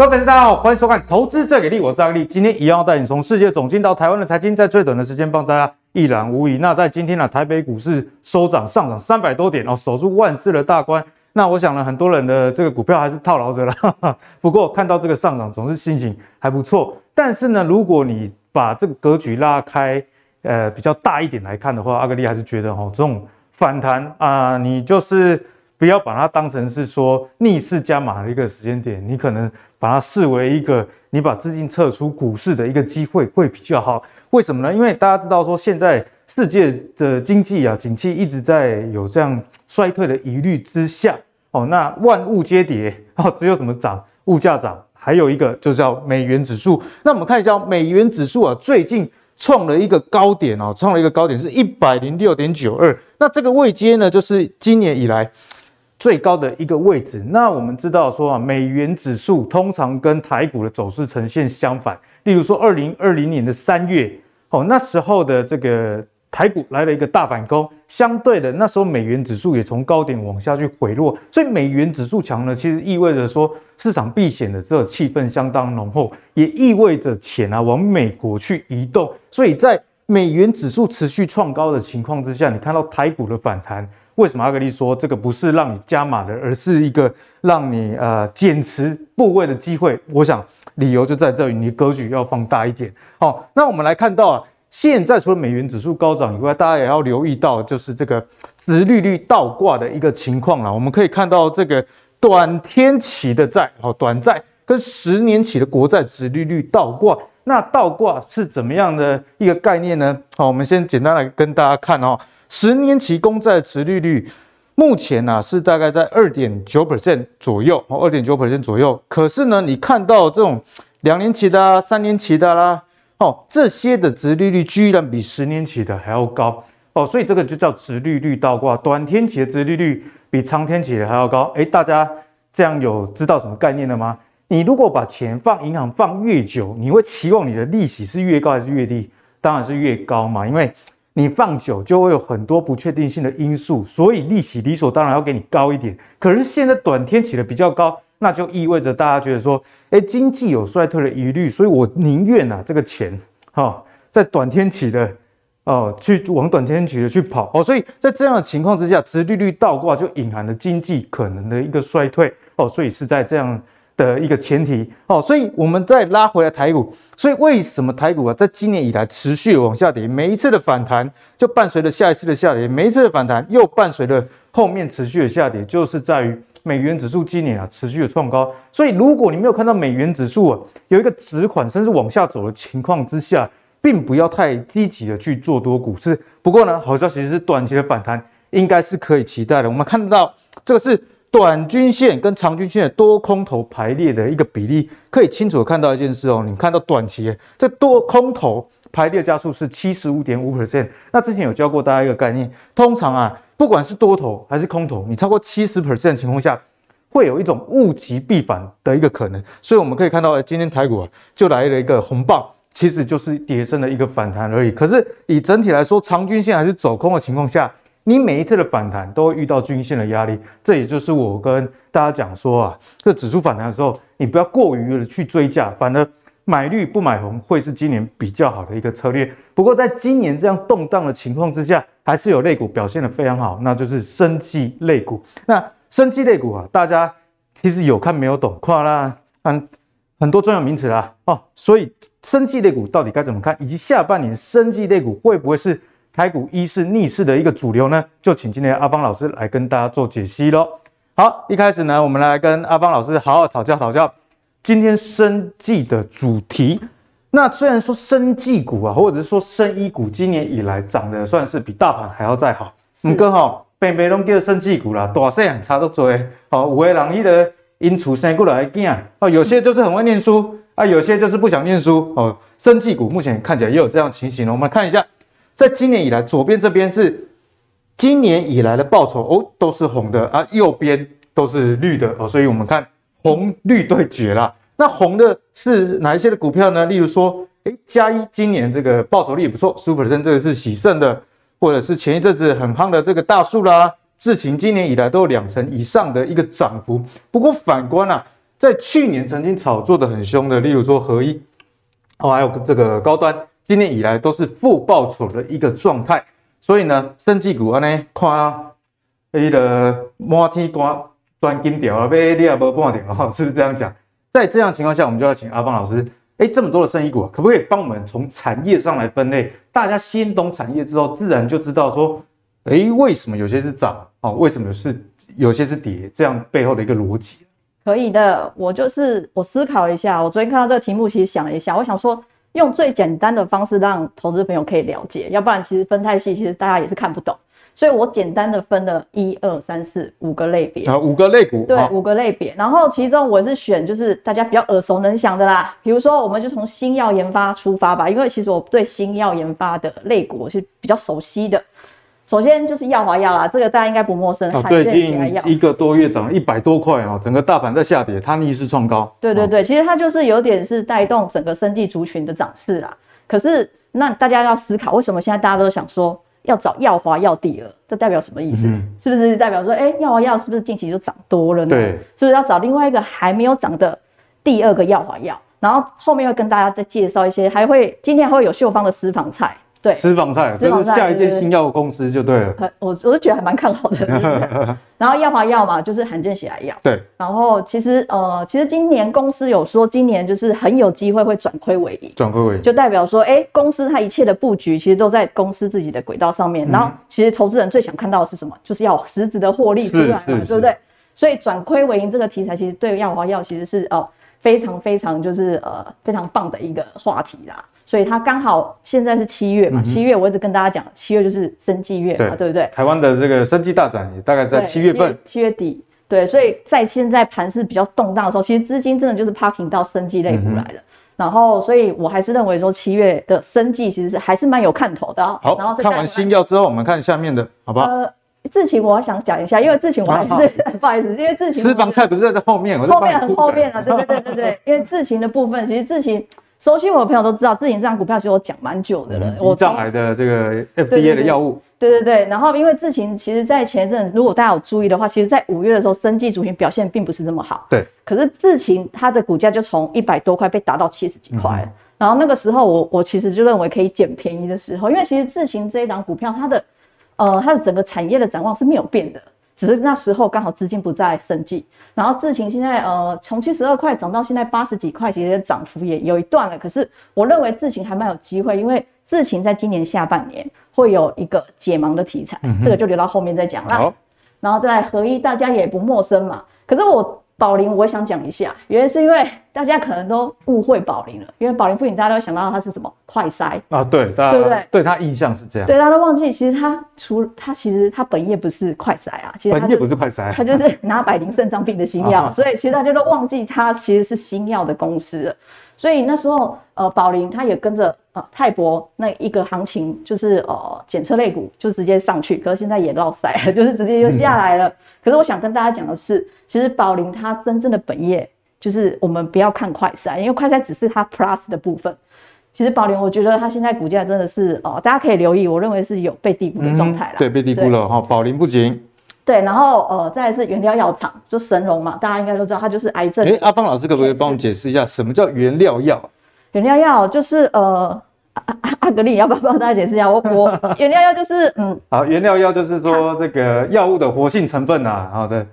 各位粉丝，大家好，欢迎收看《投资最给力》，我是阿力。今天一样要带你从世界总经到台湾的财经，在最短的时间帮大家一览无遗。那在今天呢，台北股市收涨，上涨三百多点哦，守住万四的大关。那我想呢，很多人的这个股票还是套牢着了。不过看到这个上涨，总是心情还不错。但是呢，如果你把这个格局拉开，呃，比较大一点来看的话，阿格力还是觉得哈，这种反弹啊、你就是。不要把它当成是说逆势加码的一个时间点，你可能把它视为一个你把资金撤出股市的一个机会会比较好。为什么呢？因为大家知道说现在世界的经济啊，景气一直在有这样衰退的疑虑之下哦，那万物皆跌哦，只有什么涨？物价涨。还有一个就叫美元指数。那我们看一下美元指数啊，最近创了一个高点哦，创了一个高点是一百零六点九二。那这个位阶呢，就是今年以来。最高的一个位置，那我们知道说啊，美元指数通常跟台股的走势呈现相反。例如说，二零二零年的三月，哦，那时候的这个台股来了一个大反攻，相对的，那时候美元指数也从高点往下去回落。所以美元指数强呢，其实意味着说市场避险的这个气氛相当浓厚，也意味着钱啊往美国去移动。所以在美元指数持续创高的情况之下，你看到台股的反弹。为什么阿格力说这个不是让你加码的，而是一个让你呃减持部位的机会？我想理由就在这里，你格局要放大一点。好，那我们来看到啊，现在除了美元指数高涨以外，大家也要留意到就是这个殖利率倒挂的一个情况了。我们可以看到这个短天期的债，哦，短债跟十年期的国债殖利率倒挂，那倒挂是怎么样的一个概念呢？好，我们先简单来跟大家看哦。十年期公债殖利率目前呢、啊、是大概在二点九 percent 左右，哦，二点九 percent 左右。可是呢，你看到这种两年期的、啊、三年期的啦，哦，这些的殖利率居然比十年期的还要高哦，所以这个就叫殖利率倒挂。短天期的殖利率比长天期的还要高。诶，大家这样有知道什么概念了吗？你如果把钱放银行放越久，你会期望你的利息是越高还是越低？当然是越高嘛，因为。你放久就会有很多不确定性的因素，所以利息理所当然要给你高一点。可是现在短天期的比较高，那就意味着大家觉得说，哎，经济有衰退的疑虑，所以我宁愿啊这个钱哈、在短天期的哦去往短天期的去跑哦，所以在这样的情况之下，殖利率倒挂就隐含了经济可能的一个衰退哦，所以是在这样。的一个前提哦，所以我们再拉回来台股，所以为什么台股啊，在今年以来持续往下跌，每一次的反弹就伴随着下一次的下跌，每一次的反弹又伴随着后面持续的下跌，就是在于美元指数今年啊持续的创高。所以如果你没有看到美元指数啊有一个止缓甚至往下走的情况之下，并不要太积极的去做多股市。不过呢，好消息是短期的反弹应该是可以期待的。我们看到这个是。短均线跟长均线的多空头排列的一个比例，可以清楚的看到一件事哦。你看到短期这多空头排列加速是七十五点五 percent。那之前有教过大家一个概念，通常啊，不管是多头还是空头，你超过七十 percent 的情况下，会有一种物极必反的一个可能。所以我们可以看到，今天台股啊就来了一个红棒，其实就是跌升的一个反弹而已。可是以整体来说，长均线还是走空的情况下。你每一次的反弹都会遇到均线的压力，这也就是我跟大家讲说啊，这指数反弹的时候，你不要过于的去追价，反而买绿不买红会是今年比较好的一个策略。不过在今年这样动荡的情况之下，还是有类股表现得非常好，那就是生技类股。那生技类股啊，大家其实有看没有懂，跨啦，很很多专有名词啦哦，所以生技类股到底该怎么看，以及下半年生技类股会不会是？台股一是逆势的一个主流呢，就请今天阿方老师来跟大家做解析喽。好，一开始呢，我们来跟阿方老师好好讨教讨教今天生技的主题。那虽然说生技股啊，或者是说生医股，今年以来涨得算是比大盘还要再好。嗯，哥哈，北北拢叫生技股啦，大细差都多。好，有的人伊的因出生过来的囝，哦，有些就是很会念书啊，有些就是不想念书哦。生技股目前看起来也有这样的情形，我们看一下。在今年以来，左边这边是今年以来的报酬哦，都是红的啊，右边都是绿的哦，所以我们看红绿对决啦。那红的是哪一些的股票呢？例如说，诶，嘉一今年这个报酬率也不错，十五%，这个是喜胜的，或者是前一阵子很夯的这个大树啦，智勤今年以来都有两成以上的一个涨幅。不过反观啊，在去年曾经炒作的很凶的，例如说合一哦，还有这个高端，今年以来都是负报酬的一个状态。所以呢，生技股安尼看，迄个满天光断金条啊，买你也无半条哈，是不是这样讲？在这样情况下，我们就要请阿方老师，哎，这么多的生医股，可不可以帮我们从产业上来分类？大家先懂产业之后，自然就知道说，哎，为什么有些是涨哦，为什么是有些是跌？这样背后的一个逻辑。可以的，我就是我思考一下，我昨天看到这个题目，其实想了一下，我想说。用最简单的方式让投资朋友可以了解，要不然其实分太细，其实大家也是看不懂。所以我简单的分了一二三四五个类别，啊，五个类股，对，五个类别。然后其中我是选就是大家比较耳熟能详的啦，比如说我们就从新药研发出发吧，因为其实我对新药研发的类股我是比较熟悉的。首先就是药华药啦，这个大家应该不陌生。哦，最近一个多月涨了一百多块哦，整个大盘在下跌，它逆势创高。对对对，其实它就是有点是带动整个生技族群的涨势啦。可是那大家要思考，为什么现在大家都想说要找药华药第二？这代表什么意思？嗯、是不是代表说，哎，药华药是不是近期就涨多了呢？对，是不是要找另外一个还没有涨的第二个药华药？然后后面会跟大家再介绍一些，还会今天还会有秀芳的私房菜。对，私房菜就是下一届新药公司就对了。我我是觉得还蛮看好的。然后药华药嘛，就是罕见血癌药。对。然后其实呃，其实今年公司有说，今年就是很有机会会转亏为盈。转亏为盈，就代表说，哎，公司它一切的布局其实都在公司自己的轨道上面。嗯、然后其实投资人最想看到的是什么？就是要实质的获利出来嘛，对不对？所以转亏为盈这个题材，其实对药华药其实是哦、呃、非常非常就是呃非常棒的一个话题啦。所以它刚好现在是七月嘛，七、嗯、月我一直跟大家讲，七月就是生技月嘛，对，对不对？台湾的这个生技大展也大概在七月份，七月底。对，所以在现在盘势比较动荡的时候，其实资金真的就是 parking 到生技类股来了。嗯、然后，所以我还是认为说七月的生计其实是还是蛮有看头的。好，然后看完新药之后，我们看下面的，好不好？呃，智勤我想讲一下，因为智勤我还是、啊、不好意思，因为智勤私房菜不是在这后面，后面很后面啊，对对对对对，因为智勤的部分其实智勤。熟悉我的朋友都知道，智勤这张股票其实我讲蛮久的了。我上来的这个 FDA 的药物，对对对。然后因为智勤其实在前一阵，如果大家有注意的话，其实在五月的时候，生技族群表现并不是这么好。对。可是智勤它的股价就从一百多块被打到七十几块，嗯、然后那个时候我我其实就认为可以捡便宜的时候，因为其实智勤这一档股票它的呃它的整个产业的展望是没有变的。只是那时候刚好资金不在生计，然后智勤现在呃从七十二块涨到现在八十几块，其实涨幅也有一段了。可是我认为智勤还蛮有机会，因为智勤在今年下半年会有一个解盲的题材，这个就留到后面再讲啦。好然后再来合一，大家也不陌生嘛。可是我。宝林，我想讲一下，原因是因为大家可能都误会宝林了，因为宝林不仅大家都会想到它是什么快筛啊，对，大家对不对？对它印象是这样，对，大家都忘记，其实他除他其实他本业不是快筛啊，其实它、就是、本业不是快筛，他就是拿百灵肾脏病的新药，所以其实大家都忘记他其实是新药的公司了。所以那时候，呃，宝林他也跟着呃泰博那一个行情，就是呃检测类股就直接上去，可是现在也落赛了，就是直接就下来了。嗯、可是我想跟大家讲的是，其实宝林它真正的本业就是我们不要看快筛，因为快筛只是它 plus 的部分。其实宝林，我觉得它现在股价真的是哦、呃，大家可以留意，我认为是有被低估的状态了。对，被低估了哈，宝林不仅。对，然后呃，再来是原料药厂，就神农嘛，大家应该都知道，它就是癌症。哎，阿方老师可不可以帮我们解释一下，什么叫原料药？原料药就是呃，阿 阿格力，要不要帮大家解释一下？我我 原料药就是嗯，好，原料药就是说这个药物的活性成分啊，好的。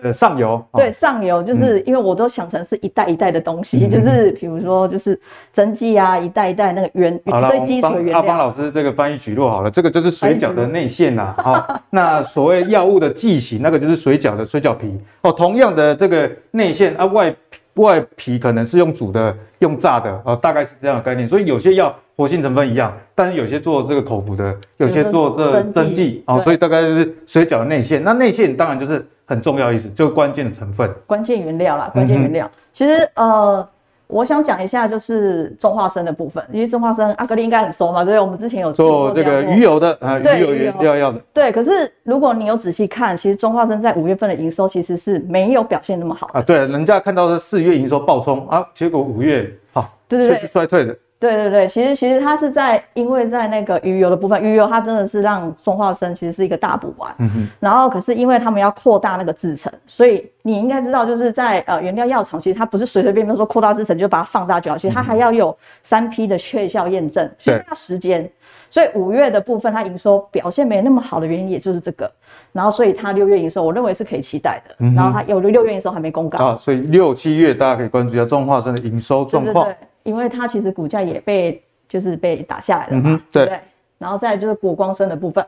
的上游，对，上游就是因为我都想成是一袋一袋的东西，就是比如说就是针剂啊，一袋一袋那个原最基础的原料。阿方老师这个翻译举落好了，这个就是水饺的内馅呐，好，那所谓药物的剂型，那个就是水饺的水饺皮哦。同样的这个内馅啊，外外皮可能是用煮的，用炸的啊，大概是这样的概念。所以有些药活性成分一样，但是有些做这个口服的，有些做这针剂啊，所以大概就是水饺的内馅。那内馅当然就是。很重要意思，就关键的成分，关键原料啦，关键原料。嗯、其实呃，我想讲一下就是中化生的部分，因为中化生阿格力应该很熟嘛，对，我们之前有做这个鱼油的啊，鱼油原料要的。对，可是如果你有仔细看，其实中化生在五月份的营收其实是没有表现那么好啊。对，人家看到是四月营收暴冲啊，结果五月好，对对对，是衰退的。对对对，其实其实它是在，因为在那个鱼油的部分，鱼油它真的是让中化生其实是一个大补丸。嗯哼。然后可是因为他们要扩大那个制程，所以你应该知道，就是在呃原料药厂，其实它不是随随便便说扩大制程就把它放大就好，其实它还要有三批的确效验证，需要时间。所以五月的部分它营收表现没那么好的原因，也就是这个。然后所以它六月营收，我认为是可以期待的。嗯、然后它有六月营收还没公告啊，所以六七月大家可以关注一下中化生的营收状况。对对对因为它其实股价也被就是被打下来了嘛，嗯、对，对不对？然后再就是国光生的部分，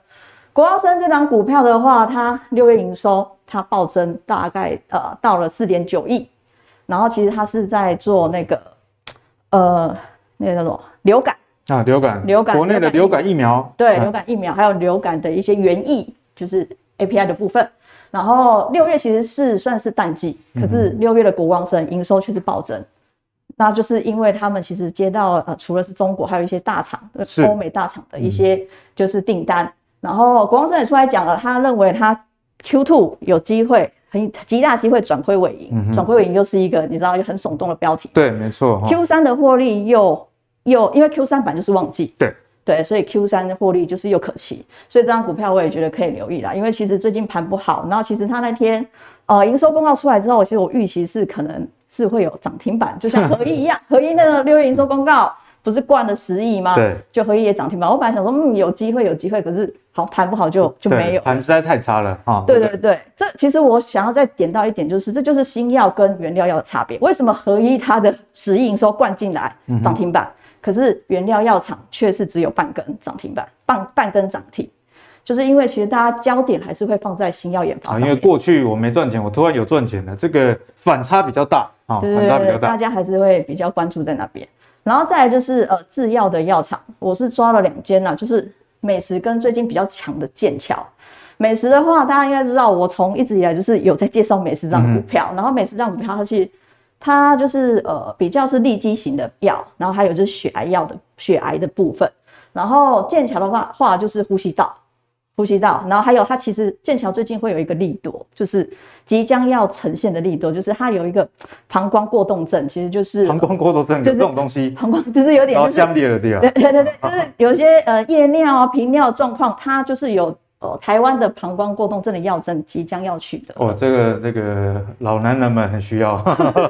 国光生这张股票的话，它六月营收它暴增大概呃到了四点九亿，然后其实它是在做那个呃那个叫做流感。啊流感。流感国内的流感疫苗。对流感疫苗还有流感的一些原液就是 API 的部分，然后六月其实是算是淡季，可是六月的国光生营收却是暴增。那就是因为他们其实接到呃，除了是中国，还有一些大厂，欧美大厂的一些就是订单。嗯、然后国光生也出来讲了，他认为他 Q2 有机会，很极大机会转亏为盈。转亏、为盈又是一个你知道就很耸动的标题。对，没错。Q 三的获利又又因为 Q 三版就是旺季。对对，所以 Q 三的获利就是又可期。所以这张股票我也觉得可以留意啦，因为其实最近盘不好，然后其实他那天呃营收公告出来之后，其实我预期是可能。是会有涨停板，就像 合一一样，合一那个六月营收公告不是灌了十亿吗？对，就合一也涨停板。我本来想说，嗯，有机会，有机会，可是好盘不好就就没有，盘实在太差了啊。对对对，这其实我想要再点到一点，就是这就是新药跟原料药的差别。为什么合一它的十亿营收灌进来涨停板，嗯、可是原料药厂却是只有半根涨停板，半半根涨停？就是因为其实大家焦点还是会放在新药研发。啊，因为过去我没赚钱，我突然有赚钱了，这个反差比较大啊，反差比较大，大家还是会比较关注在那边。然后再来就是呃制药的药厂，我是抓了两间呐，就是美食跟最近比较强的剑桥。美食的话，大家应该知道，我从一直以来就是有在介绍美时这张股票，嗯、然后美时这张股票它其实它就是呃比较是利基型的药，然后还有就是血癌药的血癌的部分，然后剑桥的话话就是呼吸道。呼吸道，然后还有它其实剑桥最近会有一个利多，就是即将要呈现的利多，就是它有一个膀胱过动症，其实就是膀胱过动症，就是这种东西，膀胱就是有点、就是，相裂的地方，对对对对，就是有一些呃夜尿啊、频尿状况，它就是有呃台湾的膀胱过动症的药证即将要取得。哦，这个这个老男人们很需要，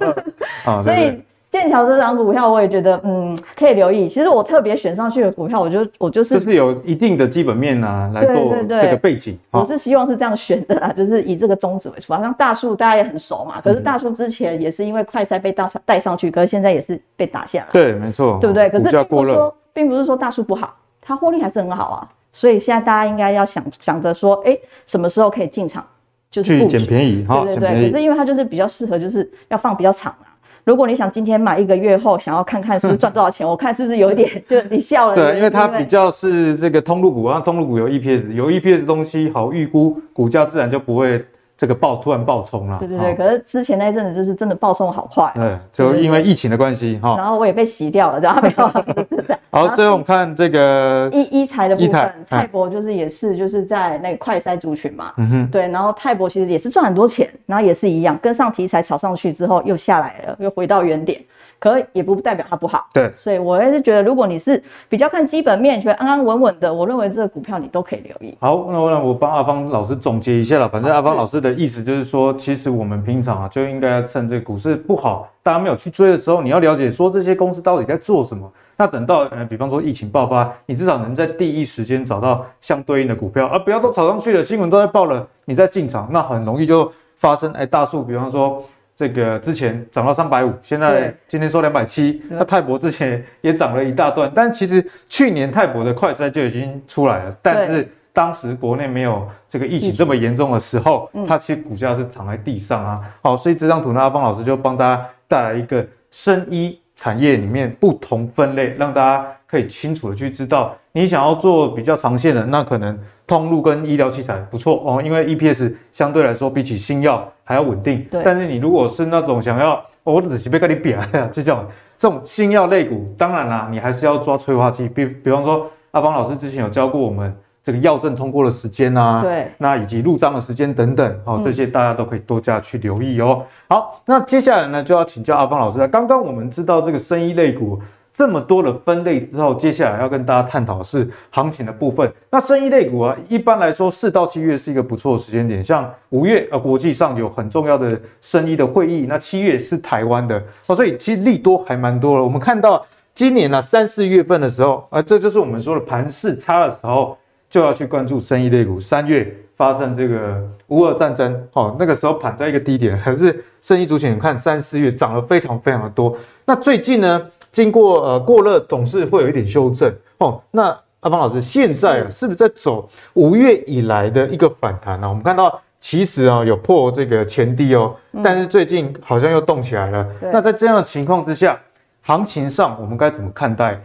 哦、所以。剑桥这张股票，我也觉得，嗯，可以留意。其实我特别选上去的股票，我就我就是就是有一定的基本面啊，来做这个背景。我是希望是这样选的啦，就是以这个宗旨为出发。像大树大家也很熟嘛，可是大树之前也是因为快筛被大带上去，可是现在也是被打下来。对，没错，对不对？可是并不是说，并不是说大树不好，它获利还是很好啊。所以现在大家应该要想想着说，哎，什么时候可以进场，就是去捡便宜哈。对对对，可是因为它就是比较适合，就是要放比较长啊。如果你想今天买一个月后想要看看是不是赚多少钱，我看是不是有一点 就你笑了。对，因为它比较是这个通路股啊，通路股有 EPS，有 EPS 的东西好预估，股价自然就不会。这个爆突然爆冲了，对对对，可是之前那一阵子就是真的爆冲好快，对，就因为疫情的关系哈。然后我也被洗掉了，然后没有。好，最后我们看这个医医材的部分，泰博就是也是就是在那个快筛族群嘛，嗯哼，对，然后泰博其实也是赚很多钱，然后也是一样，跟上题材炒上去之后又下来了，又回到原点。可也不代表它不好，对，所以我还是觉得，如果你是比较看基本面，觉得安安稳稳的，我认为这个股票你都可以留意。好，那我让我帮阿芳老师总结一下了。反正阿芳老师的意思就是说，其实我们平常啊，就应该要趁这个股市不好，大家没有去追的时候，你要了解说这些公司到底在做什么。那等到呃，比方说疫情爆发，你至少能在第一时间找到相对应的股票，而不要都炒上去了，新闻都在报了，你再进场，那很容易就发生哎大树，比方说。这个之前涨到三百五，现在今天收两百七。那泰博之前也涨了一大段，但其实去年泰博的快衰就已经出来了，但是当时国内没有这个疫情这么严重的时候，它其实股价是躺在地上啊。好，所以这张图呢，阿邦老师就帮大家带来一个生医产业里面不同分类，让大家可以清楚的去知道，你想要做比较长线的，那可能通路跟医疗器材不错哦，因为 EPS 相对来说比起新药还要稳定。对。但是你如果是那种想要，我只是被跟你比啊，就 这种这种新药类股，当然啦，你还是要抓催化剂，比比方说阿邦老师之前有教过我们。这个药证通过的时间啊，对，那以及入账的时间等等，哦，这些大家都可以多加去留意哦。好，那接下来呢，就要请教阿芳老师了。刚刚我们知道这个生医类股这么多的分类之后，接下来要跟大家探讨的是行情的部分。那生医类股啊，一般来说四到七月是一个不错的时间点。像五月啊，国际上有很重要的生意的会议，那七月是台湾的哦，所以其实利多还蛮多了。我们看到今年呢、啊、三四月份的时候啊，这就是我们说的盘势差的时候，就要去关注生意类股。三月发生这个乌俄战争，哦，那个时候盘在一个低点，可是生意族群你看三四月涨了非常非常的多。那最近呢？经过呃过热，总是会有一点修正哦。那阿方老师现在啊，是不是在走五月以来的一个反弹呢、啊？我们看到其实啊有破这个前低哦，但是最近好像又动起来了。嗯、那在这样的情况之下，行情上我们该怎么看待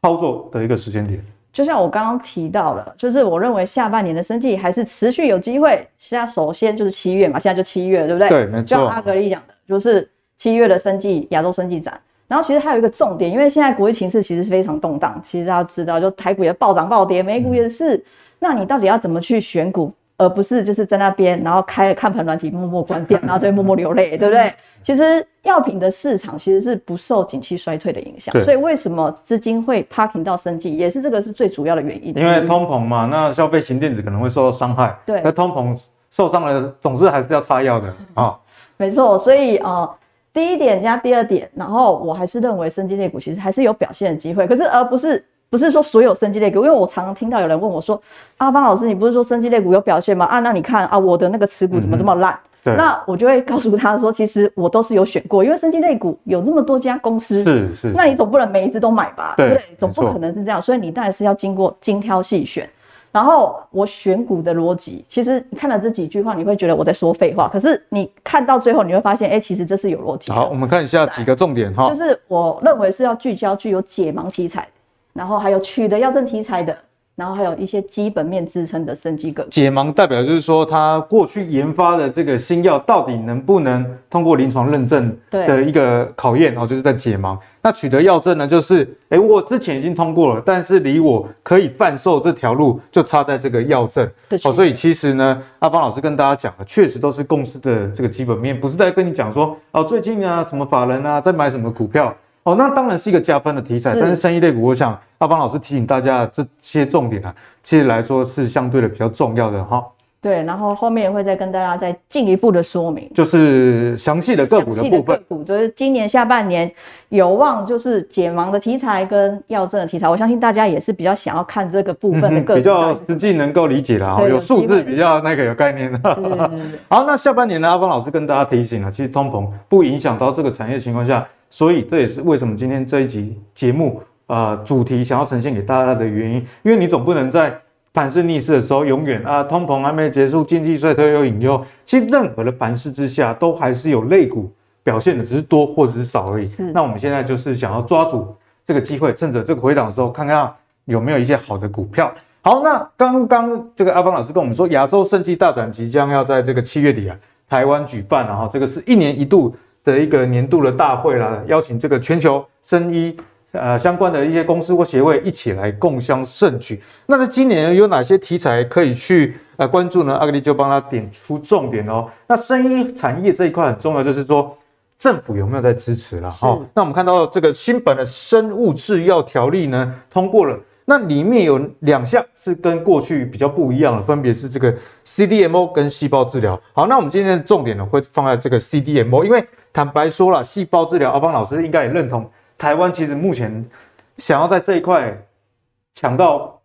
操作的一个时间点？就像我刚刚提到的，就是我认为下半年的生计还是持续有机会。现在首先就是七月嘛，现在就七月，对不对？对，没错。就像阿格力讲的，就是七月的生计亚洲生计展。然后其实还有一个重点，因为现在国际形势其实是非常动荡，其实大家知道，就台股也暴涨暴跌，美股也是。那你到底要怎么去选股，而不是就是在那边，然后开了看盘软体默默关掉，然后再默默流泪，对不对？其实药品的市场其实是不受景气衰退的影响，所以为什么资金会 parking 到生技，也是这个是最主要的原因。因为通膨嘛，那消费型电子可能会受到伤害。对，那通膨受伤了，总是还是要擦药的啊。哦、没错，所以呃。第一点加第二点，然后我还是认为生技类股其实还是有表现的机会，可是而不是不是说所有生机类股，因为我常常听到有人问我说，阿方老师，你不是说生机类股有表现吗？啊，那你看啊，我的那个持股怎么这么烂？那我就会告诉他说，其实我都是有选过，因为生技类股有这么多家公司，是是，是，那你总不能每一只都买吧？对，对，总不可能是这样，所以你当然是要经过精挑细选。然后我选股的逻辑，其实你看了这几句话，你会觉得我在说废话。可是你看到最后，你会发现，哎，其实这是有逻辑。好，我们看一下几个重点哈。就是我认为是要聚焦具有解盲题材，然后还有取得药证题材的。然后还有一些基本面支撑的生机个解盲代表就是说，他过去研发的这个新药到底能不能通过临床认证的一个考验，然后、哦、就是在解盲。那取得药证呢，就是哎，我之前已经通过了，但是离我可以贩售这条路就差在这个药证。好哦，所以其实呢，阿方老师跟大家讲的，确实都是公司的这个基本面，不是在跟你讲说哦，最近啊，什么法人啊，在买什么股票。哦，那当然是一个加分的题材，是但是生意类股，我想阿邦老师提醒大家这些重点啊，其实来说是相对的比较重要的哈。对，然后后面也会再跟大家再进一步的说明，就是详细的个股的部分。个股就是今年下半年有望就是解盲的题材跟药证的题材，我相信大家也是比较想要看这个部分的个股，比较实际能够理解的啊，有数字比较那个有概念的。对对对对 好，那下半年呢，阿方老师跟大家提醒了，其实通膨不影响到这个产业情况下。所以这也是为什么今天这一集节目啊、呃、主题想要呈现给大家的原因，因为你总不能在盘势逆势的时候永远啊通膨还没结束，经济衰退又隐忧。其实任何的盘势之下，都还是有类股表现的，只是多或者是少而已。是那我们现在就是想要抓住这个机会，趁着这个回档的时候，看看有没有一些好的股票。好，那刚刚这个阿芳老师跟我们说，亚洲盛技大展即将要在这个七月底啊台湾举办，然后这个是一年一度。的一个年度的大会啦，邀请这个全球生医呃相关的一些公司或协会一起来共襄盛举。那在今年有哪些题材可以去呃关注呢？阿格力就帮他点出重点哦。那生医产业这一块很重要，就是说政府有没有在支持了？哈、哦，那我们看到这个新版的生物制药条例呢通过了。那里面有两项是跟过去比较不一样的，分别是这个 CDMO 跟细胞治疗。好，那我们今天的重点呢会放在这个 CDMO，因为坦白说了，细胞治疗，阿方老师应该也认同，台湾其实目前想要在这一块抢到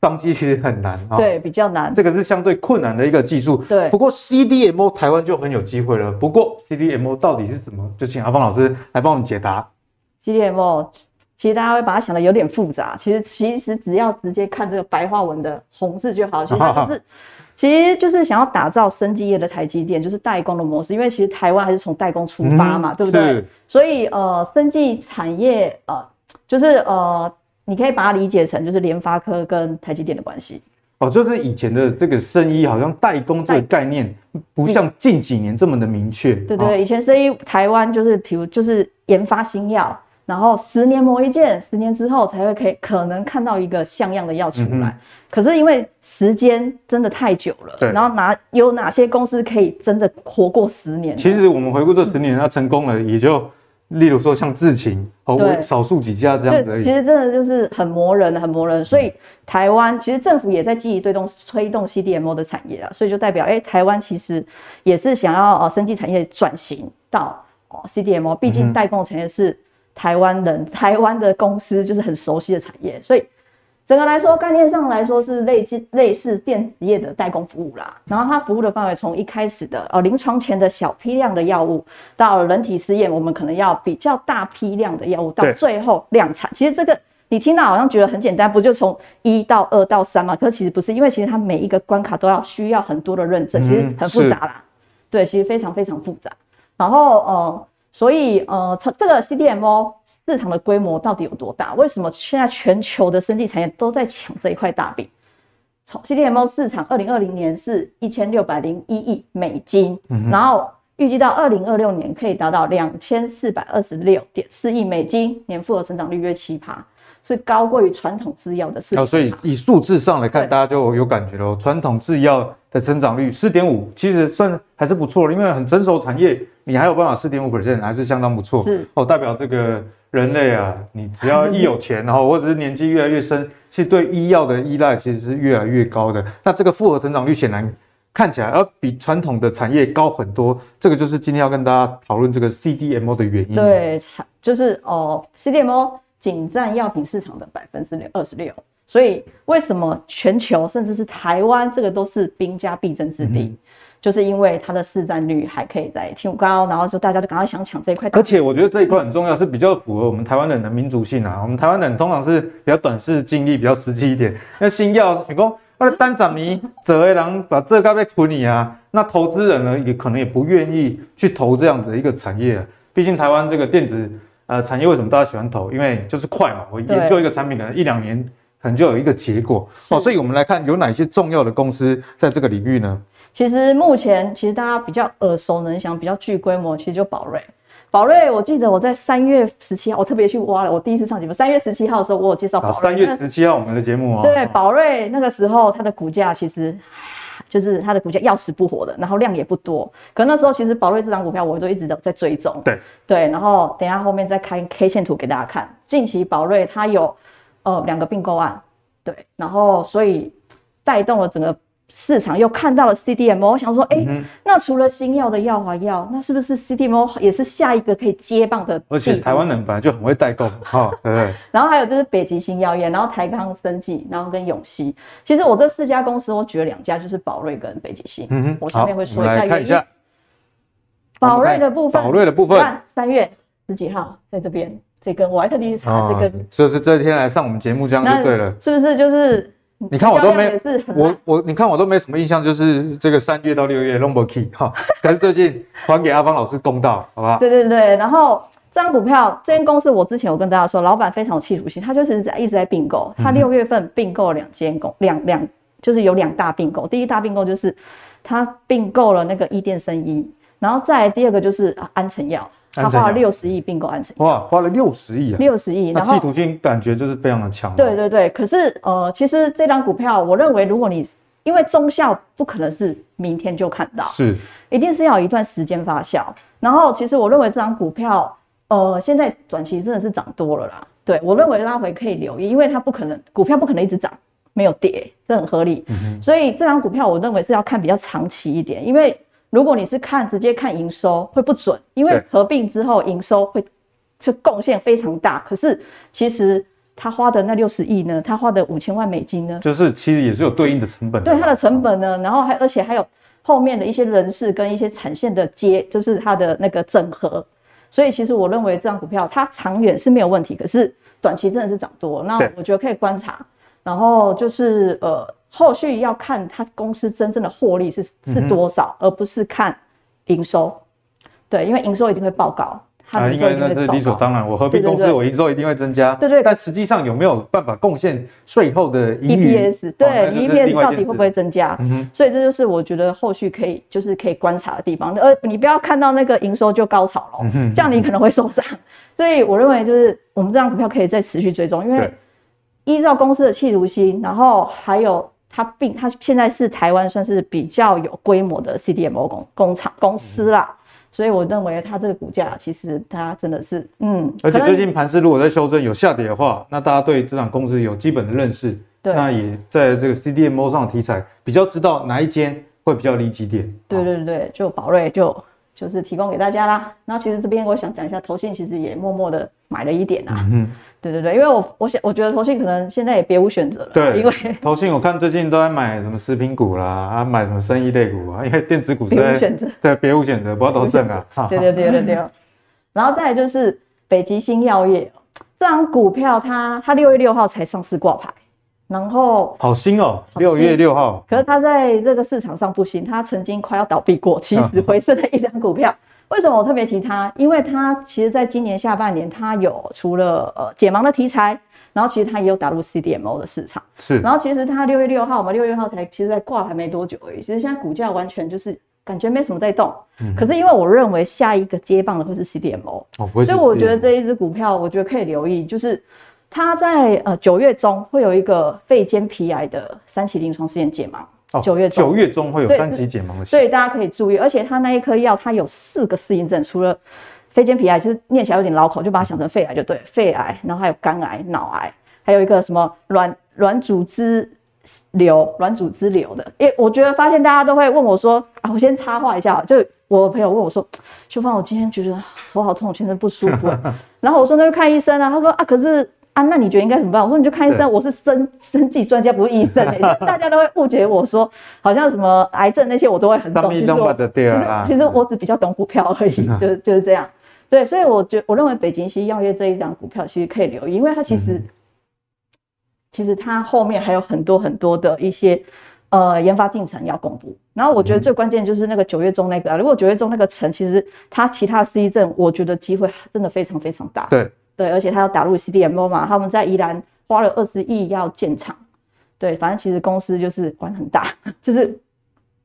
商机其实很难啊，对，比较难，这个是相对困难的一个技术。对，不过 CDMO 台湾就很有机会了。不过 CDMO 到底是什么？就请阿方老师来帮我们解答。CDMO。其实大家会把它想的有点复杂，其实其实只要直接看这个白话文的红字就好。其实它 就是，其实就是想要打造生技业的台积电，就是代工的模式。因为其实台湾还是从代工出发嘛，嗯、对不对？所以呃，生技产业呃，就是呃，你可以把它理解成就是联发科跟台积电的关系。哦，就是以前的这个生医好像代工这个概念，不像近几年这么的明确。对，对对，以前生医台湾就是比如就是研发新药。然后十年磨一剑，十年之后才会可以可能看到一个像样的药出来。嗯、可是因为时间真的太久了，对然后哪有哪些公司可以真的活过十年？其实我们回顾这十年，它成功了也就例如说像智勤哦，对少数几家这样子而已。其实真的就是很磨人，很磨人。所以台湾其实政府也在积极推动推动 CDMO 的产业啊，所以就代表，哎、欸，台湾其实也是想要呃生技产业转型到哦 CDMO，毕竟代工产业是台湾人、嗯、台湾的公司就是很熟悉的产业，所以。整个来说，概念上来说是类似类似电子业的代工服务啦。然后它服务的范围从一开始的呃临床前的小批量的药物，到人体试验，我们可能要比较大批量的药物，到最后量产。其实这个你听到好像觉得很简单，不就从一到二到三嘛？可是其实不是，因为其实它每一个关卡都要需要很多的认证，其实很复杂啦。对，其实非常非常复杂。然后呃。所以，呃，这个 CDMO 市场的规模到底有多大？为什么现在全球的生技产业都在抢这一块大饼？从 CDMO 市场，二零二零年是一千六百零一亿美金，嗯、然后预计到二零二六年可以达到两千四百二十六点四亿美金，年复合成长率约七趴。是高过于传统制药的市场，所以以数字上来看，大家就有感觉了。传统制药的成长率四点五，其实算还是不错的，因为很成熟产业，你还有办法四点五 percent，还是相当不错。是哦，代表这个人类啊，你只要 一有钱，然后或者是年纪越来越深，其实对医药的依赖其实是越来越高的。那这个复合成长率显然看起来要比传统的产业高很多。这个就是今天要跟大家讨论这个 CDMO 的原因。对，就是哦，CDMO。仅占药品市场的百分之二十六，所以为什么全球甚至是台湾这个都是兵家必争之地？嗯、就是因为它的市占率还可以再提高，然后就大家就赶快想抢这一块。而且我觉得这一块很重要，是比较符合我们台湾人的民族性啊。我们台湾人通常是比较短视、精力比较实际一点。那新药，你说那单掌你折一郎把这个被亏你啊？那投资人呢，也可能也不愿意去投这样子的一个产业。毕竟台湾这个电子。呃，产业为什么大家喜欢投？因为就是快嘛，我研究一个产品，可能一两年可能就有一个结果哦。所以我们来看有哪些重要的公司在这个领域呢？其实目前其实大家比较耳熟能详、比较具规模，其实就宝瑞。宝瑞，我记得我在三月十七号，我特别去挖了。我第一次上节目，三月十七号的时候，我有介绍宝瑞。三月十七号我们的节目啊。对，宝瑞那个时候它的股价其实。就是它的股价要死不活的，然后量也不多。可那时候其实宝瑞这张股票我都一直都在追踪。对对，然后等一下后面再开 K 线图给大家看。近期宝瑞它有呃两个并购案，对，然后所以带动了整个。市场又看到了 CDMO，我想说，哎、那除了新药的药华药，那是不是 CDMO 也是下一个可以接棒的？而且台湾人本来就很会代购，哈，对？然后还有就是北极星药业，然后台康生技，然后跟永熙。其实我这四家公司，我举了两家，就是宝瑞跟北极星。嗯哼，我下面会说一下原因。宝瑞的部分，宝瑞的部分，三月十几号在这边，这根我还特地去查这根，就是这天来上我们节目这样就对了，是不是？就是。你看我都没，我我你看我都没什么印象，就是这个三月到六月 number key 哈，可是最近还给阿方老师公道，好吧？对对对，然后这张股票，这间公司我之前有跟大家说，老板非常有企图心，他就是在一直在并购，他六月份并购了两间公两两，就是有两大并购，第一大并购就是他并购了那个伊甸生医，然后再来第二个就是安诚药。他花了六十亿并购安诚，哇，花了六十亿啊！六十亿，那企图心感觉就是非常的强。对对对，可是呃，其实这张股票，我认为如果你因为中效不可能是明天就看到，是，一定是要有一段时间发酵。然后，其实我认为这张股票，呃，现在短期真的是涨多了啦。对，我认为拉回可以留意，因为它不可能股票不可能一直涨，没有跌，这很合理。嗯哼。所以这张股票我认为是要看比较长期一点，因为。如果你是看直接看营收会不准，因为合并之后营收会就贡献非常大。可是其实他花的那六十亿呢，他花的五千万美金呢，就是其实也是有对应的成本的。对它的成本呢，然后还而且还有后面的一些人事跟一些产线的接，就是它的那个整合。所以其实我认为这张股票它长远是没有问题，可是短期真的是涨多。那我觉得可以观察，然后就是呃。后续要看它公司真正的获利是是多少，嗯、而不是看营收。对，因为营收一定会报告。它啊，应该那是理所当然。我合并公司，我营收一定会增加。对对，对。但实际上有没有办法贡献税后的 EPS？对，EPS 到底会不会增加？所以这就是我觉得后续可以就是可以观察的地方。呃，你不要看到那个营收就高潮了，这样你可能会受伤。所以我认为就是我们这张股票可以再持续追踪，因为依照公司的企图心，然后还有。它并它现在是台湾算是比较有规模的 CDMO 工工厂公司啦，所以我认为它这个股价其实它真的是，嗯，而且最近盘势如果在修正有下跌的话，那大家对这档公司有基本的认识，对，那也在这个 CDMO 上的题材比较知道哪一间会比较离基点。对对对，就宝瑞就就是提供给大家啦。那其实这边我想讲一下，投信其实也默默的买了一点啊。嗯对对对，因为我我想我觉得投信可能现在也别无选择了。对，因为 投信我看最近都在买什么食品股啦，啊买什么生意类股啊，因为电子股是别无选择。对，别无选择，不要投剩啊。对对对对对。然后再来就是北极星药业这张股票它，它它六月六号才上市挂牌，然后好新哦，六月六号。可是它在这个市场上不行，它曾经快要倒闭过，起死回生的一张股票。为什么我特别提它？因为它其实，在今年下半年，它有除了呃解盲的题材，然后其实它也有打入 CDMO 的市场。是。然后其实它六月六号，我们六月六号才其实在挂还没多久而已。其实现在股价完全就是感觉没什么在动。嗯。可是因为我认为下一个接棒的会是 CDMO，哦，所以我觉得这一只股票，我觉得可以留意，就是它在呃九月中会有一个肺间皮癌的三期临床试验解盲。九、哦、月九月中会有三期解盲的，所以大家可以注意。而且它那一颗药，它有四个适应症，除了肺间皮癌，其实念起来有点绕口，就把它想成肺癌就对。肺癌，然后还有肝癌、脑癌，还有一个什么软软组织瘤、软组织瘤的。诶，我觉得发现大家都会问我说啊，我先插话一下，就我朋友问我说，秀芳，我今天觉得头好痛，我全身不舒服。然后我说那就看医生啊。他说啊，可是。啊，那你觉得应该怎么办？我说你就看医生，我是生 生技专家，不是医生、欸。大家都会误解我说，好像什么癌症那些我都会很懂。其实我其实其实我只比较懂股票而已，就就是这样。对，所以我觉我认为北京西药业这一档股票其实可以留意，因为它其实、嗯、其实它后面还有很多很多的一些呃研发进程要公布。然后我觉得最关键就是那个九月中那个、啊，如果九月中那个成，其实它其他 C 证，我觉得机会真的非常非常大。对。对，而且他要打入 CDMO 嘛，他们在宜兰花了二十亿要建厂。对，反正其实公司就是玩很大，就是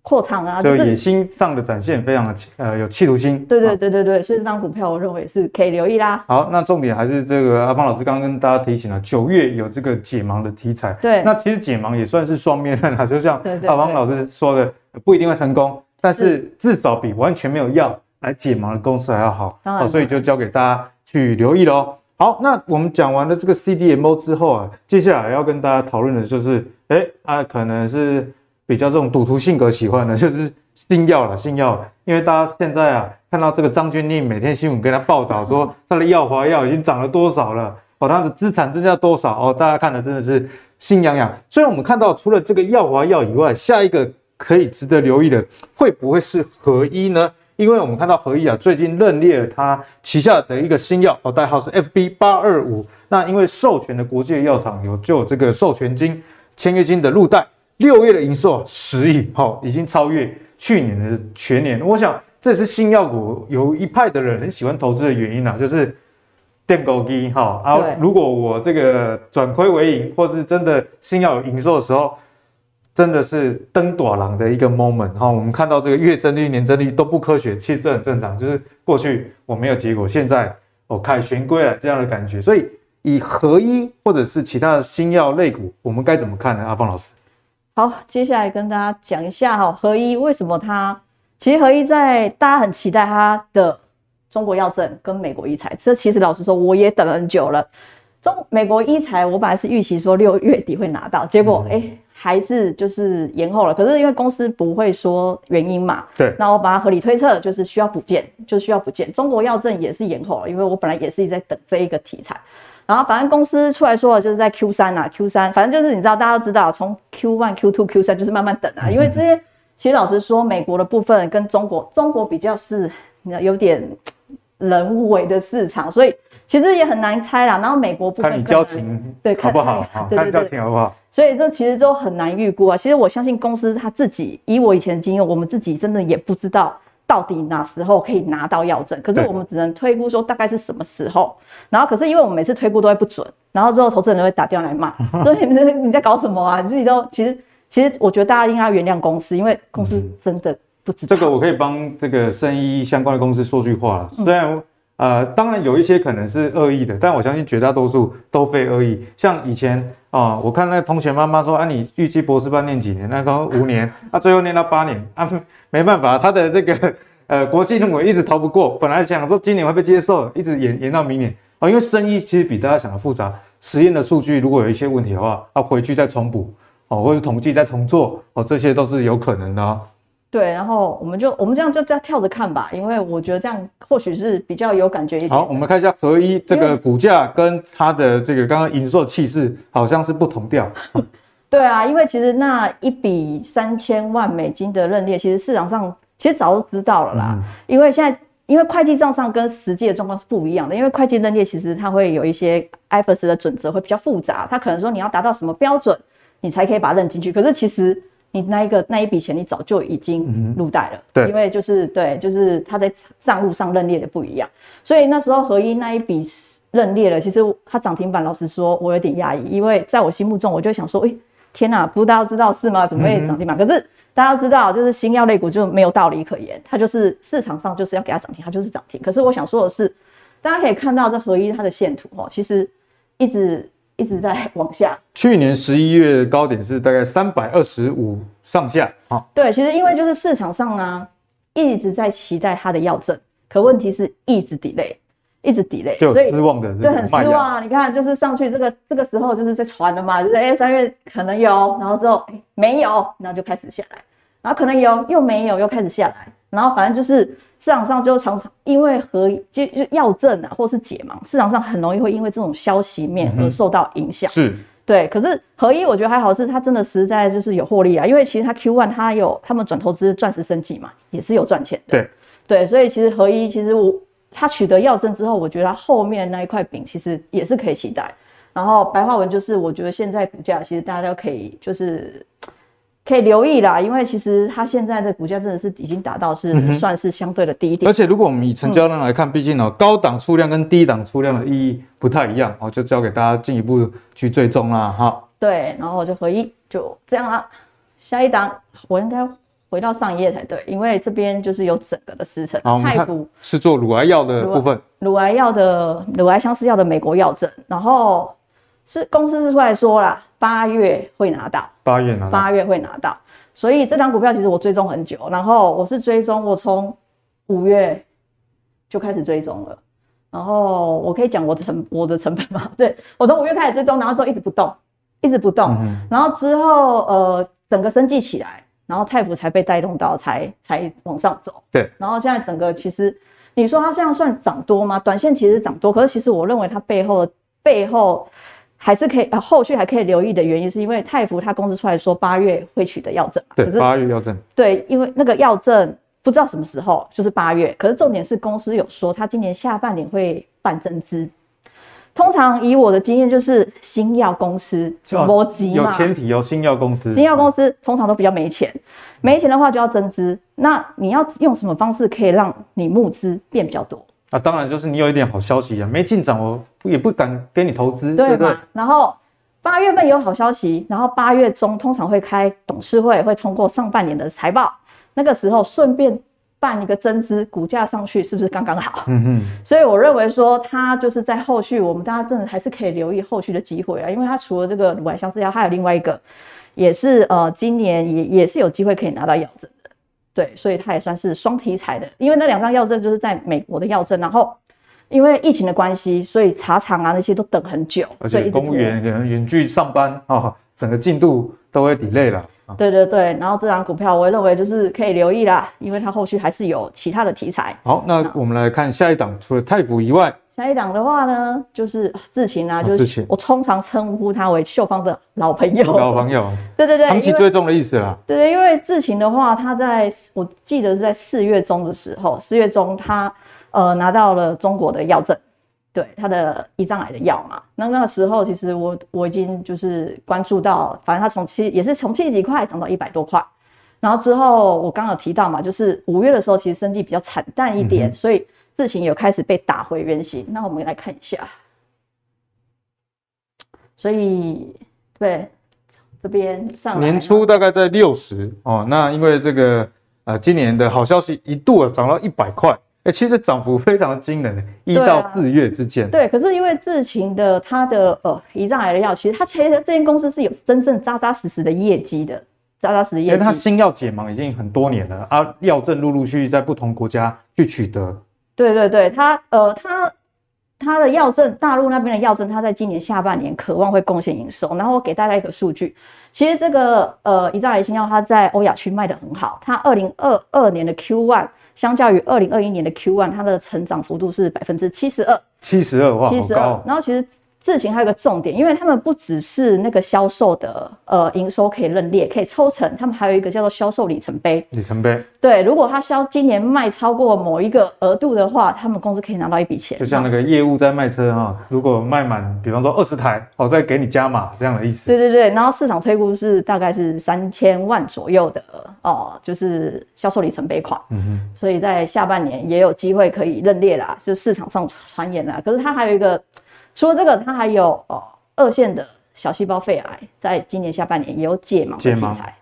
扩厂啊，就野心上的展现非常的呃有企图心。对对对对对，所以这张股票我认为是可以留意啦。好，那重点还是这个阿芳老师刚刚跟大家提醒了，九月有这个解盲的题材。对，那其实解盲也算是双面刃啊，就像阿芳老师说的，不一定会成功，但是至少比完全没有药来解盲的公司还要好。当然，所以就交给大家去留意喽。好，那我们讲完了这个 CDMO 之后啊，接下来要跟大家讨论的就是，哎，啊，可能是比较这种赌徒性格喜欢的，就是新药了，新药。因为大家现在啊，看到这个张钧甯每天新闻跟他报道说，他的药华药已经涨了多少了，哦，他的资产增加多少哦，大家看的真的是心痒痒。所以我们看到，除了这个药华药以外，下一个可以值得留意的，会不会是合一呢？因为我们看到合一啊，最近认列了他旗下的一个新药哦，代号是 FB 八二五。那因为授权的国际药厂有就有这个授权金、签约金的入袋，六月的营收十亿，好，已经超越去年的全年。我想这是新药股有一派的人很喜欢投资的原因啊，就是电高机哈啊。如果我这个转亏为盈，或是真的新药有营收的时候。真的是登大人的一个 moment 哈，我们看到这个月增率、年增率都不科学，其实这很正常，就是过去我没有结果，现在我凯旋归来这样的感觉。所以以合一或者是其他的新药类股，我们该怎么看呢？阿芳老师，好，接下来跟大家讲一下哈，合一为什么它其实合一在大家很期待它的中国药证跟美国医材，这其实老实说我也等很久了。中美国医材我本来是预期说六月底会拿到，结果哎。嗯还是就是延后了，可是因为公司不会说原因嘛，对，那我把它合理推测，就是需要补件，就需要补件。中国药证也是延后了，因为我本来也是一直在等这一个题材，然后反正公司出来说的就是在 Q 三啊，Q 三，反正就是你知道，大家都知道，从 Q one、Q two、Q 三就是慢慢等啊，因为这些 其实老实说，美国的部分跟中国，中国比较是有点人为的市场，所以。其实也很难猜啦，然后美国部分看你交情对好不好？好，看交情好不好？所以这其实都很难预估啊。其实我相信公司他自己，以我以前的经验，我们自己真的也不知道到底哪时候可以拿到药证。可是我们只能推估说大概是什么时候。然后可是因为我们每次推估都会不准，然后之后投资人都会打电话来骂，说你们你在搞什么啊？你自己都其实其实我觉得大家应该要原谅公司，因为公司真的不知道。这个我可以帮这个生意相关的公司说句话，虽然。呃，当然有一些可能是恶意的，但我相信绝大多数都非恶意。像以前啊、我看那个同学妈妈说啊，你预计博士班念几年？那个五年，啊，最后念到八年啊，没办法，他的这个呃国际论文一直逃不过，本来想说今年会被接受，一直延延到明年啊，因为生意其实比大家想的复杂，实验的数据如果有一些问题的话，要回去再重补哦，或者是统计再重做哦，这些都是有可能的哦。对，然后我们就我们这样就这样跳着看吧，因为我觉得这样或许是比较有感觉一点。好，我们看一下合一这个股价跟它的这个刚刚营收气势好像是不同调。对啊，因为其实那一笔三千万美金的认列，其实市场上其实早就知道了啦。嗯、因为现在因为会计账上跟实际的状况是不一样的，因为会计认列其实它会有一些 IFRS 的准则会比较复杂，它可能说你要达到什么标准，你才可以把它认进去。可是其实你那一个那一笔钱，你早就已经入袋了。嗯、对，因为就是对，就是它在账务上认列的不一样，所以那时候合一那一笔认列了，其实它涨停板，老实说，我有点压抑，因为在我心目中，我就想说，诶天呐，不是大家知道是吗？怎么会涨停板？嗯、可是大家知道，就是新药类股就没有道理可言，它就是市场上就是要给它涨停，它就是涨停。可是我想说的是，大家可以看到这合一它的线图哦，其实一直。一直在 往下。去年十一月高点是大概三百二十五上下。啊，对，其实因为就是市场上呢一直在期待它的药证，可问题是一直 delay，一直 delay，就失望的，对，很失望。你看，就是上去这个这个时候就是在传的嘛，就是哎三月可能有，然后之后没有，然后就开始下来，然后可能有又没有，又开始下来，然后反正就是。市场上就常常因为和就就药证啊，或是解盲，市场上很容易会因为这种消息面而受到影响。是，对。可是合一我觉得还好，是它真的实在就是有获利啊，因为其实它 Q one 它有他们转投资钻石生技嘛，也是有赚钱的。对对，所以其实合一其实我它取得药证之后，我觉得它后面那一块饼其实也是可以期待。然后白话文就是，我觉得现在股价其实大家都可以就是。可以留意啦，因为其实它现在的股价真的是已经达到是算是相对的低点。而且如果我们以成交量来看，毕竟哦，高档出量跟低档出量的意义不太一样哦，就交给大家进一步去追踪啦哈。对，然后我就合一就这样啦。下一档我应该回到上一页才对，因为这边就是有整个的时程。好，太古是做乳癌药的部分，乳癌药的乳癌相似药的美国药证，然后是公司是出来说啦。八月会拿到，八月拿到，八月会拿到，所以这档股票其实我追踪很久，然后我是追踪，我从五月就开始追踪了，然后我可以讲我成我的成本吗？对，我从五月开始追踪，然后之后一直不动，一直不动，嗯、然后之后呃整个生技起来，然后泰福才被带动到才才往上走，对，然后现在整个其实你说它这样算涨多吗？短线其实涨多，可是其实我认为它背后的背后。还是可以，呃，后续还可以留意的原因，是因为泰福他公司出来说八月会取得药证，对，八月药证，对，因为那个药证不知道什么时候，就是八月，可是重点是公司有说他今年下半年会办增资。通常以我的经验，就是新药公司逻辑嘛，有前提哦，新药公司，新药公司通常都比较没钱，没钱的话就要增资，那你要用什么方式可以让你募资变比较多？啊，当然就是你有一点好消息啊，没进展我也不敢给你投资，对，对不对？然后八月份有好消息，然后八月中通常会开董事会，会通过上半年的财报，那个时候顺便办一个增资，股价上去是不是刚刚好？嗯哼。所以我认为说，它就是在后续，我们大家真的还是可以留意后续的机会啊，因为它除了这个乳癌相似药，还有另外一个，也是呃今年也也是有机会可以拿到药证。对，所以它也算是双题材的，因为那两张药证就是在美国的药证，然后因为疫情的关系，所以查厂啊那些都等很久，而且公务员可能远距上班啊、哦，整个进度都会 delay 了。对对对，然后这张股票我也认为就是可以留意啦，因为它后续还是有其他的题材。好，那我们来看下一档，除了泰福以外。下一档的话呢，就是智勤啊，就是我通常称呼他为秀芳的老朋友。老朋友，对对对，长期追踪的意思啦。对对，因为智勤的话，他在我记得是在四月中的时候，四月中他呃拿到了中国的药证，对他的胰脏癌的药嘛。那那个时候其实我我已经就是关注到，反正他从七也是从七十几块涨到一百多块，然后之后我刚刚有提到嘛，就是五月的时候其实生计比较惨淡一点，嗯、所以。事情有开始被打回原形，那我们来看一下。所以，对这边上年初大概在六十哦，那因为这个呃，今年的好消息一度涨到一百块，哎、欸，其实涨幅非常的惊人，一到四月之间。对，可是因为智勤的它的呃胰脏癌的药，其实它其实这间公司是有真正扎扎实实的业绩的。扎扎实业绩。因为它新药解盲已经很多年了啊，药证陆陆续续在不同国家去取得。对对对，他呃他他的药证，大陆那边的药证，他在今年下半年渴望会贡献营收。然后我给大家一个数据，其实这个呃一兆癌新药它在欧亚区卖的很好，它二零二二年的 Q one 相较于二零二一年的 Q one，它的成长幅度是百分之七十二。七十二哇，七十二。然后其实。智勤还有个重点，因为他们不只是那个销售的呃营收可以认列，可以抽成，他们还有一个叫做销售里程碑。里程碑。对，如果他销今年卖超过某一个额度的话，他们公司可以拿到一笔钱。就像那个业务在卖车哈，如果卖满，比方说二十台，我再给你加码这样的意思。对对对，然后市场推估是大概是三千万左右的哦、呃，就是销售里程碑款。嗯哼。所以在下半年也有机会可以认列啦，就市场上传言啦。可是它还有一个。除了这个，它还有哦，二线的小细胞肺癌，在今年下半年也有解盲的题材。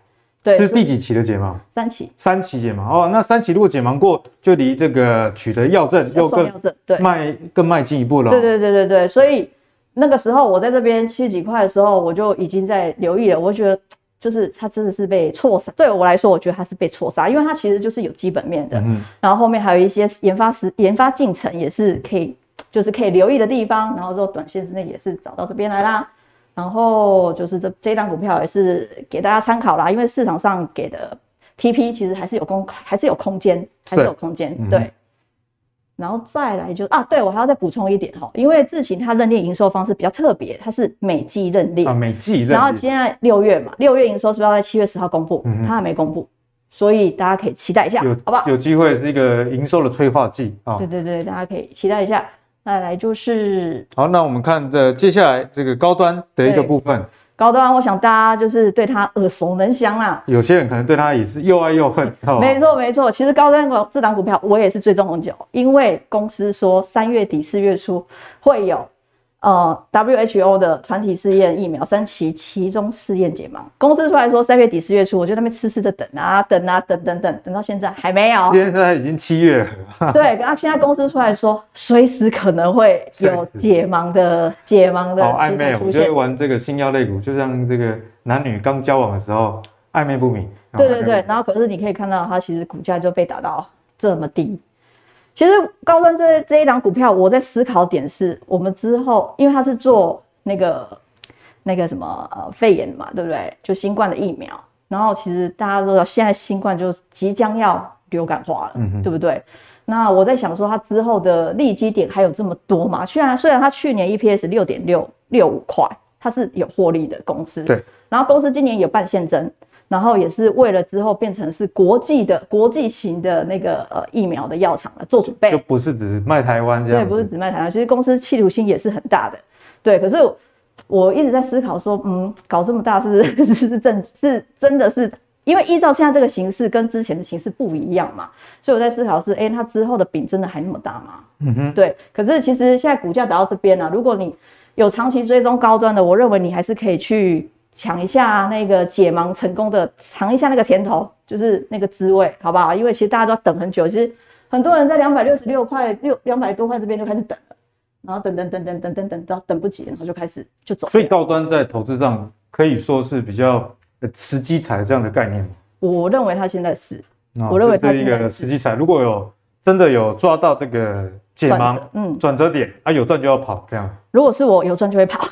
对，这是第几期的解盲？三期。三期解盲哦，那三期如果解盲过，就离这个取得药证又更对迈更迈进一步了。对对对对对，所以那个时候我在这边七十几块的时候，我就已经在留意了。我觉得就是它真的是被错杀，对我来说，我觉得它是被错杀，因为它其实就是有基本面的，嗯、然后后面还有一些研发时研发进程也是可以。就是可以留意的地方，然后之后短线之内也是找到这边来啦。然后就是这这档股票也是给大家参考啦，因为市场上给的 TP 其实还是有空，还是有空间，还是有空间。对，嗯、然后再来就啊，对我还要再补充一点哈，因为智勤它认列营收方式比较特别，它是每季认列啊，每季认列。然后现在六月嘛，六月营收是不是要在七月十号公布？嗯，它还没公布，所以大家可以期待一下，有好不好？有机会是一个营收的催化剂啊。对对对，大家可以期待一下。再来就是好，那我们看这接下来这个高端的一个部分。高端，我想大家就是对它耳熟能详啦。有些人可能对它也是又爱又恨。没错没错，其实高端股这档股票我也是追踪很久，因为公司说三月底四月初会有。呃，WHO 的团体试验疫苗三期其中试验解盲，公司出来说三月底四月初，我就在那边痴痴的等啊等啊等等等，等到现在还没有。现在已经七月了。对，啊现在公司出来说，随时可能会有解盲的解盲的。好暧昧，我觉得玩这个新药类股，就像这个男女刚交往的时候暧昧不明。对对对，然后可是你可以看到，它其实股价就被打到这么低。其实高端这这一档股票，我在思考点是，我们之后，因为它是做那个那个什么呃肺炎嘛，对不对？就新冠的疫苗。然后其实大家都知道，现在新冠就即将要流感化了，嗯、对不对？那我在想说，它之后的利基点还有这么多嘛？虽然虽然它去年 EPS 六点六六五块，它是有获利的公司，对。然后公司今年有办现增。然后也是为了之后变成是国际的国际型的那个呃疫苗的药厂了做准备，就不是只卖台湾这样。对，不是只卖台湾，其实公司企图心也是很大的。对，可是我一直在思考说，嗯，搞这么大是 是是正是真的是，因为依照现在这个形式跟之前的形势不一样嘛，所以我在思考是，哎，它之后的饼真的还那么大吗？嗯哼，对。可是其实现在股价打到这边了，如果你有长期追踪高端的，我认为你还是可以去。抢一下那个解盲成功的，尝一下那个甜头，就是那个滋味，好不好？因为其实大家都要等很久，其实很多人在两百六十六块六两百多块这边就开始等了，然后等等等等等等等到等不及，然后就开始就走。所以高端在投资上可以说是比较时机财这样的概念。我认为他现在是，我认为是一个时机财。如果有真的有抓到这个解盲，嗯，转折点啊，有赚就要跑这样。如果是我有赚就会跑。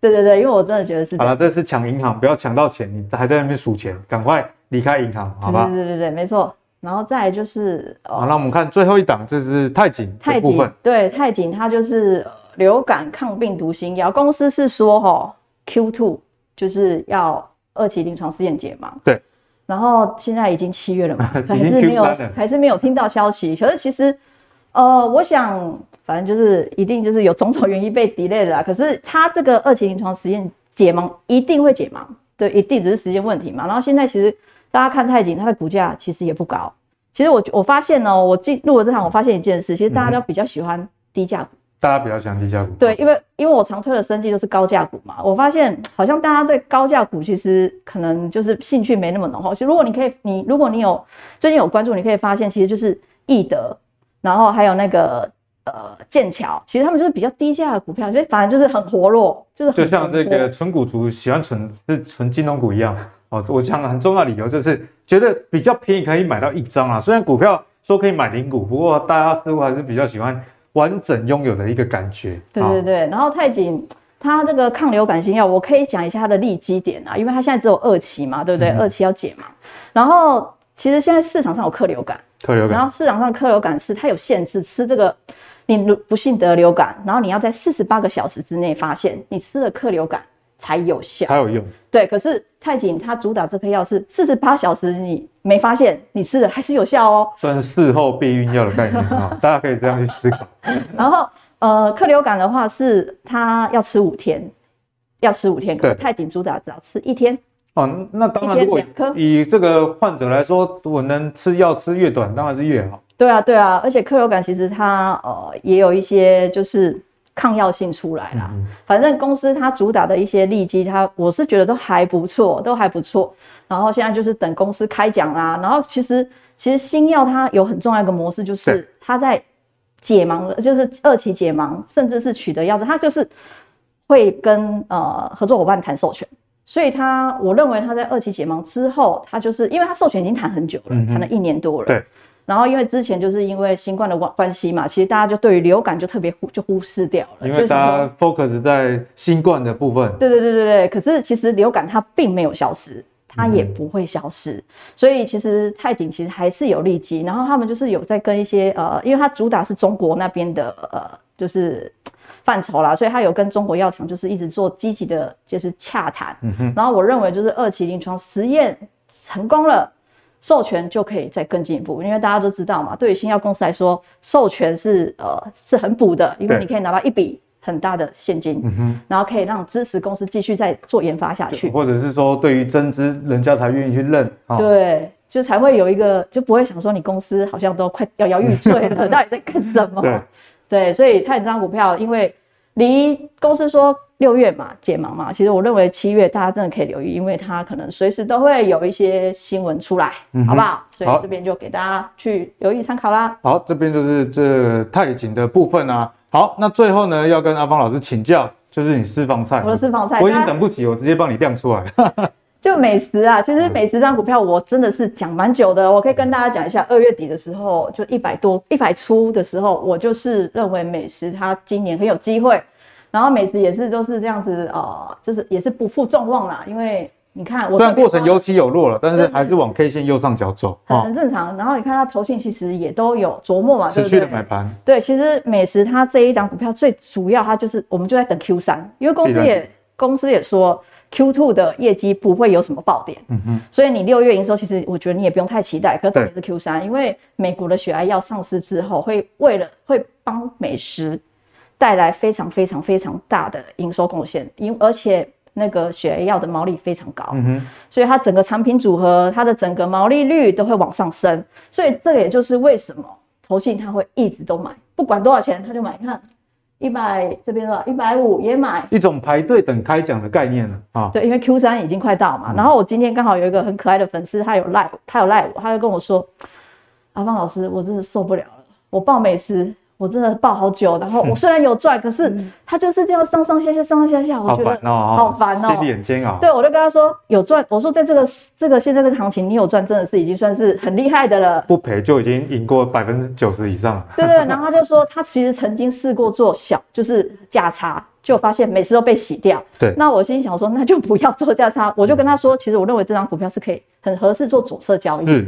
对对对，因为我真的觉得是好了，这是抢银行，不要抢到钱，你还在那边数钱，赶快离开银行，好吧？对对对对，没错。然后再来就是，好，那我们看最后一档，这是泰景的部分。泰景对泰景，它就是流感抗病毒新药，公司是说哈，Q2 就是要二期临床试验解嘛。对。然后现在已经七月了嘛，还是没有，还是没有听到消息。可是其实，呃，我想。反正就是一定就是有种种原因被 delay 的啦。可是它这个二期临床实验解盲一定会解盲，对，一定只是时间问题嘛。然后现在其实大家看太景，它的股价其实也不高。其实我我发现哦、喔，我进入了这行，我发现一件事，其实大家都比较喜欢低价股。大家比较喜欢低价股。对，因为因为我常推的生技都是高价股嘛。我发现好像大家对高价股其实可能就是兴趣没那么浓厚。其实如果你可以，你如果你有最近有关注，你可以发现其实就是易德，然后还有那个。呃剑桥，其实他们就是比较低价的股票，所以反正就是很活络，就是就像这个纯股族喜欢存是存金融股一样哦。我讲很重要的理由就是觉得比较便宜，可以买到一张啊。虽然股票说可以买零股，不过大家似乎还是比较喜欢完整拥有的一个感觉。对对对，然后太紧。它这个抗流感新药，我可以讲一下它的利基点啊，因为它现在只有二期嘛，对不对？嗯、二期要解嘛。然后其实现在市场上有客流感，客流感。然后市场上客流感是它有限制，吃这个你不幸得流感，然后你要在四十八个小时之内发现你吃了克流感才有效，才有用。对，可是泰紧它主打这颗药是四十八小时你没发现你吃了还是有效哦，算是事后避孕药的概念啊，大家可以这样去思考。然后。呃，克流感的话是它要吃五天，要吃五天。可是泰紧主打只要吃一天。哦，那当然，如果以这个患者来说，我能吃药吃越短，当然是越好。对啊，对啊，而且克流感其实它呃也有一些就是抗药性出来啦。嗯、反正公司它主打的一些利基，它我是觉得都还不错，都还不错。然后现在就是等公司开奖啦。然后其实其实新药它有很重要一个模式，就是它在。解盲的，就是二期解盲，甚至是取得药证，它就是会跟呃合作伙伴谈授权，所以他我认为他在二期解盲之后，他就是因为他授权已经谈很久了，谈、嗯、了一年多了，对。然后因为之前就是因为新冠的关关系嘛，其实大家就对于流感就特别忽就忽视掉了，因为大家 focus 在新冠的部分。对对对对对，可是其实流感它并没有消失。它也不会消失，嗯、所以其实泰景其实还是有利基，然后他们就是有在跟一些呃，因为它主打是中国那边的呃，就是范畴啦，所以它有跟中国药厂就是一直做积极的，就是洽谈。然后我认为就是二期临床实验成功了，授权就可以再更进一步，因为大家都知道嘛，对于新药公司来说，授权是呃是很补的，因为你可以拿到一笔。很大的现金，嗯，然后可以让支持公司继续再做研发下去，或者是说对于增资，人家才愿意去认，对，就才会有一个，就不会想说你公司好像都快摇摇欲坠了，到底在干什么？对，对，所以泰紧这张股票，因为离公司说六月嘛解盲嘛，其实我认为七月大家真的可以留意，因为它可能随时都会有一些新闻出来，嗯、好不好？所以这边就给大家去留意参考啦。好，这边就是这太紧的部分啊。好，那最后呢，要跟阿芳老师请教，就是你私房菜。我的私房菜，我已经等不及，我直接帮你亮出来。就美食啊，其实美食这张股票我真的是讲蛮久的，我可以跟大家讲一下，二月底的时候就一百多、一百出的时候，我就是认为美食它今年很有机会，然后美食也是都是这样子，呃，就是也是不负众望啦，因为。你看，虽然过程有起有落了，但是还是往 K 线右上角走，很很正常。然后你看它投信其实也都有琢磨嘛，持续的买盘。对，其实美食它这一档股票最主要，它就是我们就在等 Q 三，因为公司也公司也说 Q two 的业绩不会有什么爆点，嗯哼。所以你六月营收其实我觉得你也不用太期待，可是重点是 Q 三，因为美国的血癌药上市之后，会为了会帮美食带来非常非常非常大的营收贡献，因而且。那个血癌药的毛利非常高，嗯哼，所以它整个产品组合，它的整个毛利率都会往上升，所以这也就是为什么投信它会一直都买，不管多少钱它就买。看一百这边的，一百五也买，一种排队等开奖的概念了啊。对，因为 Q 三已经快到嘛，嗯、然后我今天刚好有一个很可爱的粉丝，他有赖，他有赖我，他就跟我说：“阿芳老师，我真的受不了了，我报美食。”我真的抱好久，然后我虽然有赚，可是他就是这样上上下下上上下下，我觉得好烦哦，心里很煎熬。对，我就跟他说有赚，我说在这个这个现在这个行情，你有赚，真的是已经算是很厉害的了。不赔就已经赢过百分之九十以上了。对对，然后他就说他其实曾经试过做小，就是价差，就发现每次都被洗掉。对，那我心想说，那就不要做价差。我就跟他说，其实我认为这张股票是可以很合适做左侧交易。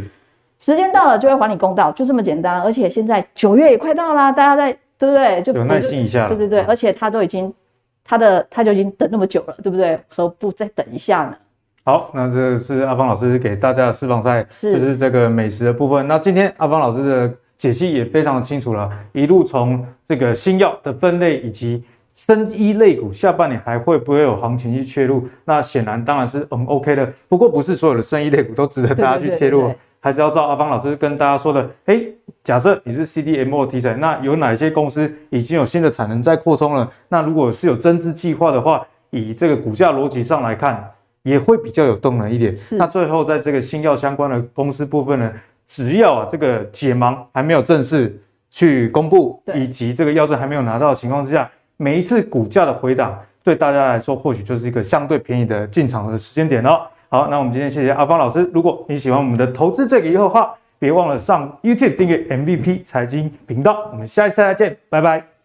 嗯，时间到了就会还你公道，就这么简单。而且现在九月也快到啦，大家在。对不对？就有耐心一下。对对对，而且他都已经，他的他就已经等那么久了，对不对？何不再等一下呢？好，那这是阿芳老师给大家的私房菜，是就是这个美食的部分。那今天阿芳老师的解析也非常的清楚了，一路从这个新药的分类以及生医类股下半年还会不会有行情去切入？那显然当然是嗯 OK 的，不过不是所有的生医类股都值得大家去切入。对对对对还是要照阿芳老师跟大家说的，诶，假设你是 CDMO 题材，那有哪些公司已经有新的产能在扩充了？那如果是有增资计划的话，以这个股价逻辑上来看，也会比较有动能一点。是那最后在这个新药相关的公司部分呢，只要啊这个解盲还没有正式去公布，以及这个药证还没有拿到的情况之下，每一次股价的回档，对大家来说或许就是一个相对便宜的进场的时间点哦。好，那我们今天谢谢阿芳老师。如果你喜欢我们的投资这个以后的话，别忘了上 YouTube 订阅 MVP 财经频道。我们下一次再见，拜拜。